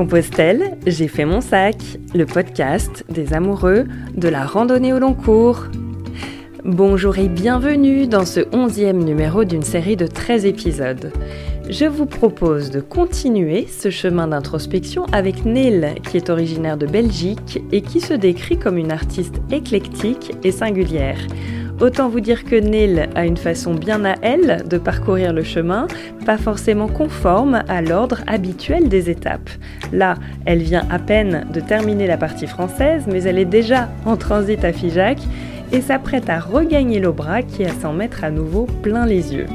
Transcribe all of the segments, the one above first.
Compostelle, j'ai fait mon sac, le podcast des amoureux de la randonnée au long cours. Bonjour et bienvenue dans ce onzième numéro d'une série de 13 épisodes. Je vous propose de continuer ce chemin d'introspection avec Neil, qui est originaire de Belgique et qui se décrit comme une artiste éclectique et singulière. Autant vous dire que Neil a une façon bien à elle de parcourir le chemin, pas forcément conforme à l'ordre habituel des étapes. Là, elle vient à peine de terminer la partie française, mais elle est déjà en transit à Figeac et s'apprête à regagner l'Aubrac et à s'en mettre à nouveau plein les yeux.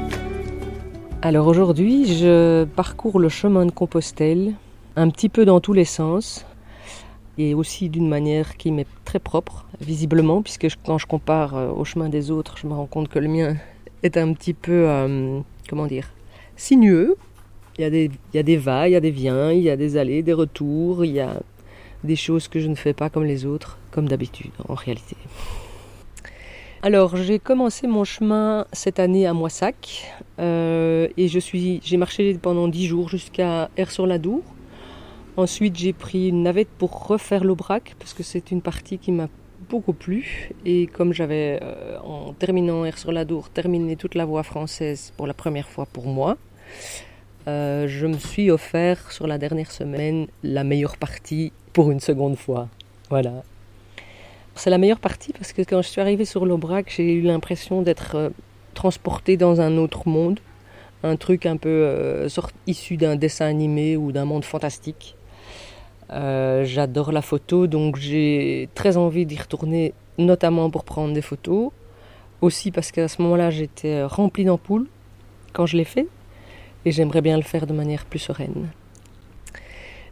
Alors aujourd'hui, je parcours le chemin de Compostelle, un petit peu dans tous les sens, et aussi d'une manière qui m'est très propre, visiblement, puisque quand je compare euh, au chemin des autres, je me rends compte que le mien est un petit peu, euh, comment dire, sinueux. Il y, a des, il y a des va, il y a des viens, il y a des allées, des retours, il y a des choses que je ne fais pas comme les autres, comme d'habitude en réalité. Alors j'ai commencé mon chemin cette année à Moissac euh, et j'ai marché pendant dix jours jusqu'à Air-sur-la-Dour Ensuite, j'ai pris une navette pour refaire l'Aubrac parce que c'est une partie qui m'a beaucoup plu. Et comme j'avais, euh, en terminant Air sur la Dour, terminé toute la voie française pour la première fois pour moi, euh, je me suis offert sur la dernière semaine la meilleure partie pour une seconde fois. Voilà. C'est la meilleure partie parce que quand je suis arrivée sur l'Aubrac, j'ai eu l'impression d'être euh, transportée dans un autre monde. Un truc un peu issu d'un dessin animé ou d'un monde fantastique. Euh, j'adore la photo, donc j'ai très envie d'y retourner, notamment pour prendre des photos. Aussi parce qu'à ce moment-là, j'étais remplie d'ampoules quand je l'ai fait, et j'aimerais bien le faire de manière plus sereine.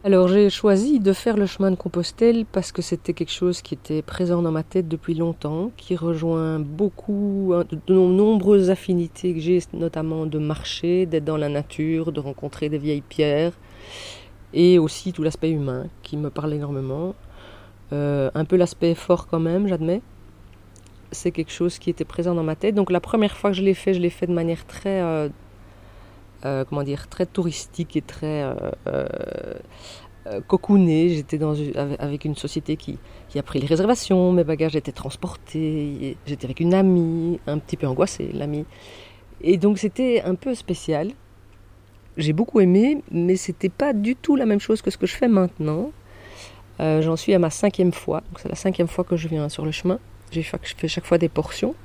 Alors j'ai choisi de faire le chemin de Compostelle parce que c'était quelque chose qui était présent dans ma tête depuis longtemps, qui rejoint beaucoup de nombreuses affinités que j'ai, notamment de marcher, d'être dans la nature, de rencontrer des vieilles pierres et aussi tout l'aspect humain qui me parle énormément. Euh, un peu l'aspect fort quand même, j'admets. C'est quelque chose qui était présent dans ma tête. Donc la première fois que je l'ai fait, je l'ai fait de manière très, euh, euh, comment dire, très touristique et très cocoonée. J'étais dans avec une société qui, qui, a pris les réservations, mes bagages étaient transportés, j'étais avec une amie, un petit peu angoissée, l'amie. Et donc c'était un peu spécial j'ai beaucoup aimé, mais c'était pas du tout la même chose que ce que je fais maintenant. Euh, j'en suis à ma cinquième fois, donc c'est la cinquième fois que je viens sur le chemin. J'ai fait chaque fois des portions.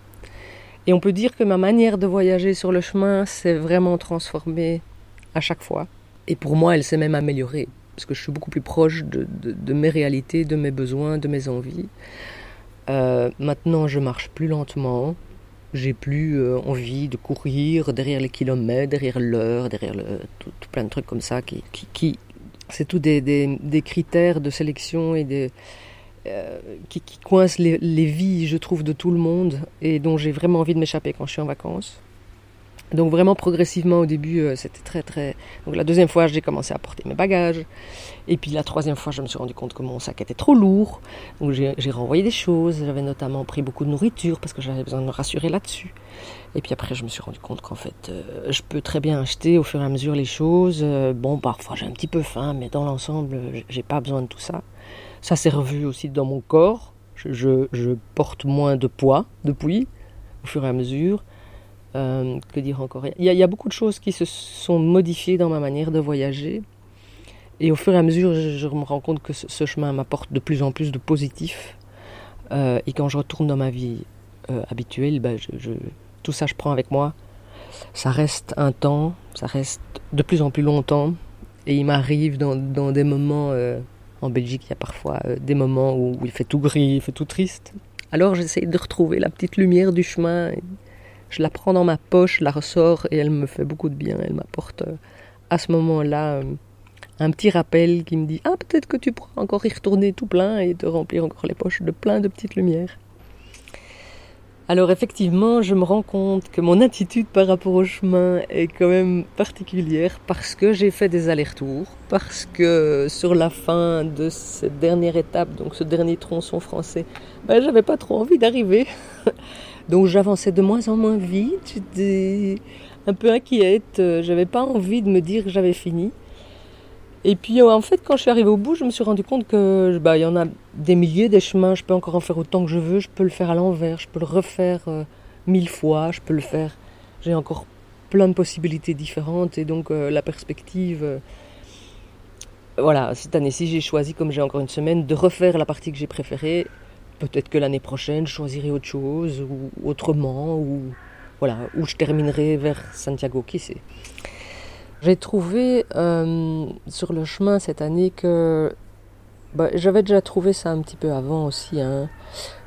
Et on peut dire que ma manière de voyager sur le chemin s'est vraiment transformée à chaque fois. Et pour moi, elle s'est même améliorée, parce que je suis beaucoup plus proche de, de, mes réalités, de mes besoins, de mes envies. Euh, maintenant, je marche plus lentement, j'ai plus euh, envie de courir derrière les kilomètres, derrière l'heure, derrière le, tout, plein de trucs comme ça qui, qui, qui c'est tout des, des, des, critères de sélection et des, euh, qui, qui, coincent les, les, vies, je trouve, de tout le monde et dont j'ai vraiment envie de m'échapper quand je suis en vacances. Donc vraiment progressivement au début, euh, c'était très très... Donc la deuxième fois, j'ai commencé à porter mes bagages. Et puis la troisième fois, je me suis rendu compte que mon sac était trop lourd. Donc j'ai renvoyé des choses. J'avais notamment pris beaucoup de nourriture parce que j'avais besoin de me rassurer là-dessus. Et puis après, je me suis rendu compte qu'en fait, euh, je peux très bien acheter au fur et à mesure les choses. Euh, bon, parfois j'ai un petit peu faim, mais dans l'ensemble, j'ai pas besoin de tout ça. Ça s'est revu aussi dans mon corps. Je, je, je porte moins de poids depuis au fur et à mesure. Euh, que dire encore il y, a, beaucoup de choses qui se sont modifiées dans ma manière de voyager. Et au fur et à mesure, je, me rends compte que ce, chemin m'apporte de plus en plus de positif. Euh, et quand je retourne dans ma vie euh, habituelle, ben je, tout ça je prends avec moi. Ça reste un temps, ça reste de plus en plus longtemps. Et il m'arrive dans, dans, des moments, en Belgique, il y a parfois des moments où, il fait tout gris, il fait tout triste. Alors j'essaie de retrouver la petite lumière du chemin. Je la prends dans ma poche, je la ressors et elle me fait beaucoup de bien. Elle m'apporte euh, à ce moment-là euh, un petit rappel qui me dit Ah, peut-être que tu pourras encore y retourner tout plein et te remplir encore les poches de plein de petites lumières. Alors effectivement, je me rends compte que mon attitude par rapport au chemin est quand même particulière parce que j'ai fait des allers-retours, parce que sur la fin de cette dernière étape, donc ce dernier tronçon français, ben, j'avais pas trop envie d'arriver. Donc j'avançais de moins en moins vite, j'étais un peu inquiète, j'avais pas envie de me dire que j'avais fini. Et puis en fait, quand je suis arrivée au bout, je me suis rendu compte que bah, il y en a des milliers des chemins. Je peux encore en faire autant que je veux. Je peux le faire à l'envers. Je peux le refaire mille fois. Je peux le faire. J'ai encore plein de possibilités différentes et donc la perspective voilà, cette année-ci, j'ai choisi, comme j'ai encore une semaine, de refaire la partie que j'ai préférée. Peut-être que l'année prochaine, je choisirai autre chose, ou autrement, ou voilà, où je terminerai vers Santiago, qui sait. J'ai trouvé euh, sur le chemin cette année que bah, j'avais déjà trouvé ça un petit peu avant aussi. Hein.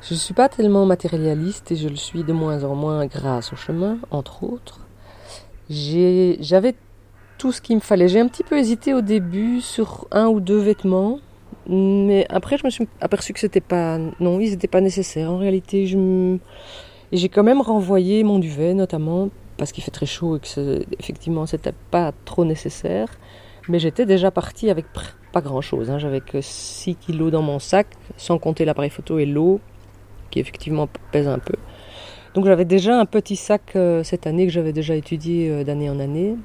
Je ne suis pas tellement matérialiste et je le suis de moins en moins grâce au chemin, entre autres. J'avais tout ce qu'il me fallait. J'ai un petit peu hésité au début sur un ou deux vêtements, mais après je me suis aperçu que c'était pas, non, ils n'étaient pas nécessaires. En réalité, je j'ai quand même renvoyé mon duvet, notamment parce qu'il fait très chaud et que effectivement c'était pas trop nécessaire. Mais j'étais déjà partie avec pas grand chose. Hein. J'avais que 6 kilos dans mon sac, sans compter l'appareil photo et l'eau, qui effectivement pèse un peu. Donc j'avais déjà un petit sac euh, cette année que j'avais déjà étudié euh, d'année en année.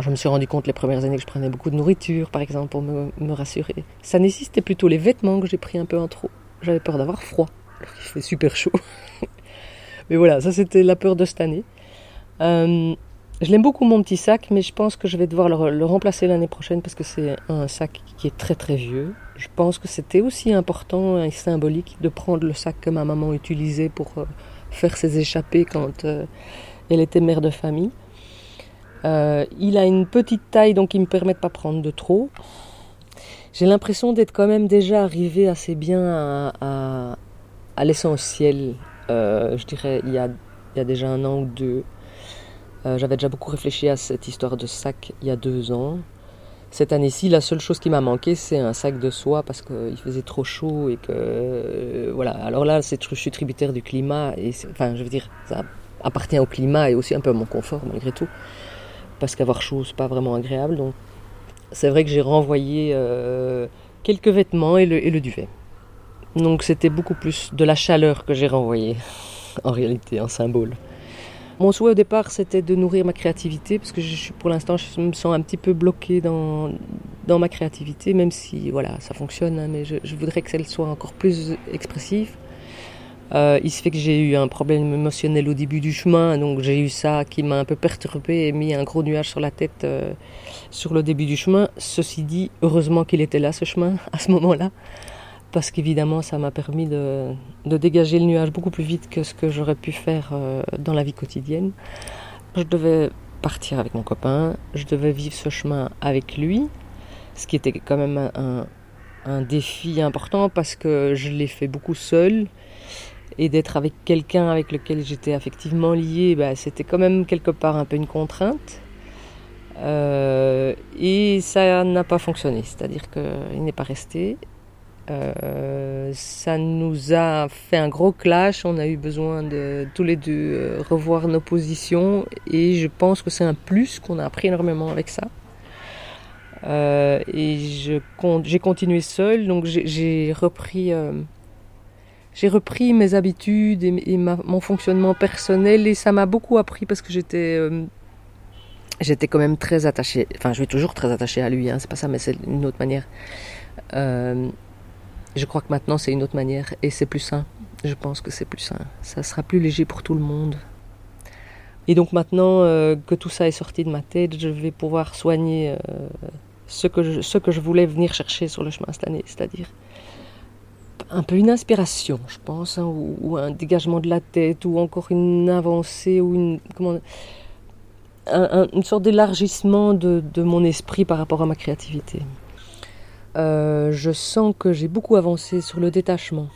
Je me suis rendu compte les premières années que je prenais beaucoup de nourriture, par exemple, pour me, rassurer. Ça nécessitait plutôt les vêtements que j'ai pris un peu en trop. J'avais peur d'avoir froid, il fait super chaud. mais voilà, ça c'était la peur de cette année. Euh, je l'aime beaucoup mon petit sac, mais je pense que je vais devoir le, remplacer l'année prochaine parce que c'est un sac qui est très très vieux. Je pense que c'était aussi important et symbolique de prendre le sac que ma maman utilisait pour euh, faire ses échappées quand euh, elle était mère de famille. Euh, il a une petite taille, donc il me permet de pas prendre de trop. J'ai l'impression d'être quand même déjà arrivé assez bien à, l'essentiel. Euh, je dirais il y, a, déjà un an ou deux. Euh, j'avais déjà beaucoup réfléchi à cette histoire de sac il y a deux ans. Cette année-ci, la seule chose qui m'a manqué, c'est un sac de soie parce qu'il faisait trop chaud et que voilà. Alors là, je suis tributaire du climat et enfin, je veux dire, ça appartient au climat et aussi un peu à mon confort malgré tout parce qu'avoir chaud, c'est pas vraiment agréable. Donc, c'est vrai que j'ai renvoyé euh, quelques vêtements et le, duvet. Donc, c'était beaucoup plus de la chaleur que j'ai renvoyé, en réalité, en symbole. Mon souhait au départ, c'était de nourrir ma créativité, parce que je, pour l'instant, je me sens un petit peu bloquée dans, dans ma créativité, même si voilà, ça fonctionne, hein, mais je, je voudrais que celle soit encore plus expressive. Euh, il se fait que j'ai eu un problème émotionnel au début du chemin, donc j'ai eu ça qui m'a un peu perturbé et mis un gros nuage sur la tête euh, sur le début du chemin. Ceci dit, heureusement qu'il était là ce chemin à ce moment-là, parce qu'évidemment ça m'a permis de, dégager le nuage beaucoup plus vite que ce que j'aurais pu faire euh, dans la vie quotidienne. Je devais partir avec mon copain, je devais vivre ce chemin avec lui, ce qui était quand même un, un défi important parce que je l'ai fait beaucoup seul et d'être avec quelqu'un avec lequel j'étais affectivement liée, bah, c'était quand même quelque part un peu une contrainte. Euh, et ça n'a pas fonctionné, c'est-à-dire qu'il n'est pas resté. Euh, ça nous a fait un gros clash, on a eu besoin de tous les deux euh, revoir nos positions et je pense que c'est un plus qu'on a appris énormément avec ça. et j'ai continué seule, donc j'ai repris j'ai repris mes habitudes et, mon fonctionnement personnel et ça m'a beaucoup appris parce que j'étais euh, j'étais quand même très attachée enfin je suis toujours très attachée à lui hein, c'est pas ça mais c'est une autre manière. Euh, je crois que maintenant c'est une autre manière et c'est plus sain. Je pense que c'est plus sain. Ça sera plus léger pour tout le monde. Et donc maintenant euh, que tout ça est sorti de ma tête je vais pouvoir soigner ce que ce que je voulais venir chercher sur le chemin cette année c'est-à-dire un peu une inspiration, je pense, hein, ou, un dégagement de la tête, ou encore une avancée, ou une, une sorte d'élargissement de, mon esprit par rapport à ma créativité. Euh, je sens que j'ai beaucoup avancé sur le détachement.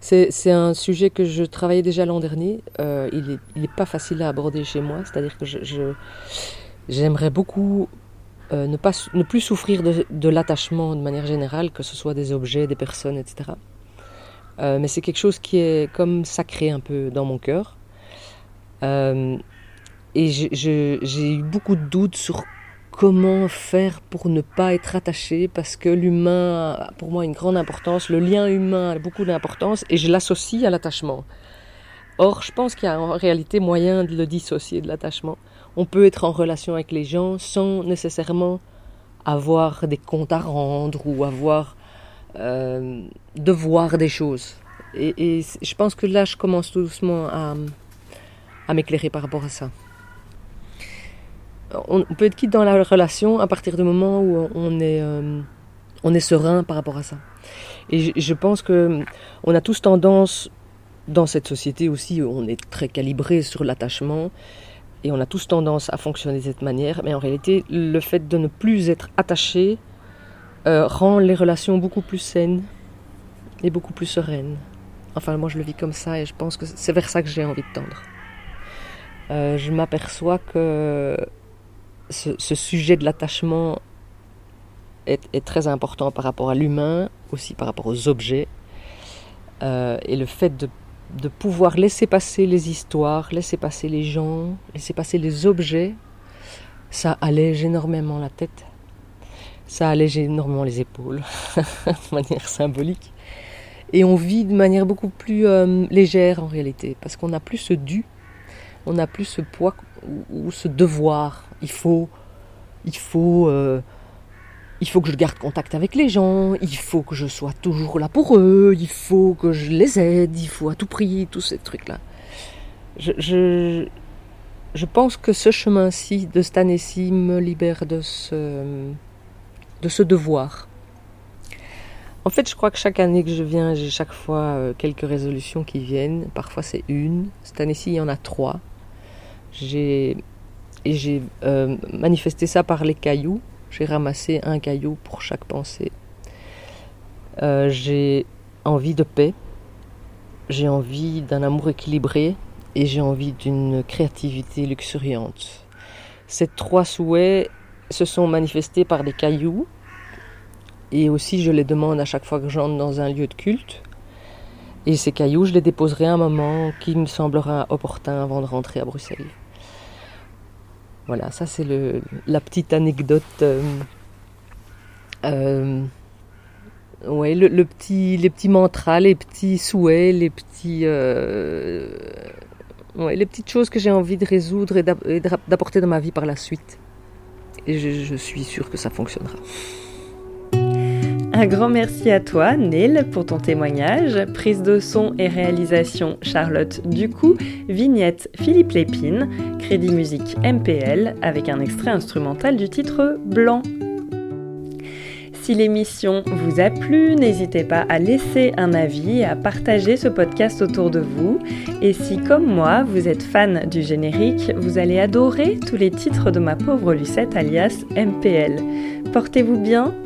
C'est un sujet que je travaillais déjà l'an dernier. Euh, il n'est pas facile à aborder chez moi, c'est-à-dire que j'aimerais beaucoup euh, ne, pas, ne plus souffrir de, l'attachement de manière générale, que ce soit des objets, des personnes, etc. Euh, mais c'est quelque chose qui est comme sacré un peu dans mon cœur. Euh, et j'ai eu beaucoup de doutes sur comment faire pour ne pas être attaché, parce que l'humain a pour moi une grande importance, le lien humain a beaucoup d'importance, et je l'associe à l'attachement. Or, je pense qu'il y a en réalité moyen de le dissocier de l'attachement on peut être en relation avec les gens sans nécessairement avoir des comptes à rendre ou avoir euh, de voir des choses. Et, je pense que là, je commence tout doucement à, m'éclairer par rapport à ça. On, peut être quitte dans la relation à partir du moment où on est, euh, serein par rapport à ça. Et je, je pense que on a tous tendance, dans cette société aussi, on est très calibré sur l'attachement, et on a tous tendance à fonctionner de cette manière, mais en réalité, le fait de ne plus être attaché euh, rend les relations beaucoup plus saines et beaucoup plus sereines. Enfin, moi, je le vis comme ça et je pense que c'est vers ça que j'ai envie de tendre. Euh, je m'aperçois que ce, sujet de l'attachement est, très important par rapport à l'humain, aussi par rapport aux objets. Euh, et le fait de de pouvoir laisser passer les histoires, laisser passer les gens, laisser passer les objets, ça allège énormément la tête. Ça allège énormément les épaules, de manière symbolique. Et on vit de manière beaucoup plus euh, légère en réalité, parce qu'on n'a plus ce dû, on n'a plus ce poids ou, ce devoir. Il faut, il faut euh, il faut que je garde contact avec les gens, il faut que je sois toujours là pour eux, il faut que je les aide, il faut à tout prix, tous ces trucs-là. Je, je, je, pense que ce chemin-ci, de cette année-ci, me libère de ce, de ce devoir. En fait, je crois que chaque année que je viens, j'ai chaque fois euh, quelques résolutions qui viennent. Parfois, c'est une. Cette année-ci, il y en a trois. J'ai et j'ai euh, manifesté ça par les cailloux j'ai ramassé un caillou pour chaque pensée. Euh, j'ai envie de paix, j'ai envie d'un amour équilibré et j'ai envie d'une créativité luxuriante. Ces trois souhaits se sont manifestés par des cailloux et aussi je les demande à chaque fois que j'entre dans un lieu de culte. Et ces cailloux, je les déposerai à un moment qui me semblera opportun avant de rentrer à Bruxelles. Voilà, ça c'est la petite anecdote. Euh, euh, ouais, les petits mantras, les petits souhaits, les petits, euh, les petites choses que j'ai envie de résoudre et d'apporter dans ma vie par la suite. Et je suis sûre que ça fonctionnera. Un grand merci à toi, Neil, pour ton témoignage. Prise de son et réalisation Charlotte Ducou, vignette Philippe Lépine, crédit musique MPL avec un extrait instrumental du titre Blanc. Si l'émission vous a plu, n'hésitez pas à laisser un avis et à partager ce podcast autour de vous. Et si, comme moi, vous êtes fan du générique, vous allez adorer tous les titres de ma pauvre Lucette alias MPL. Portez-vous bien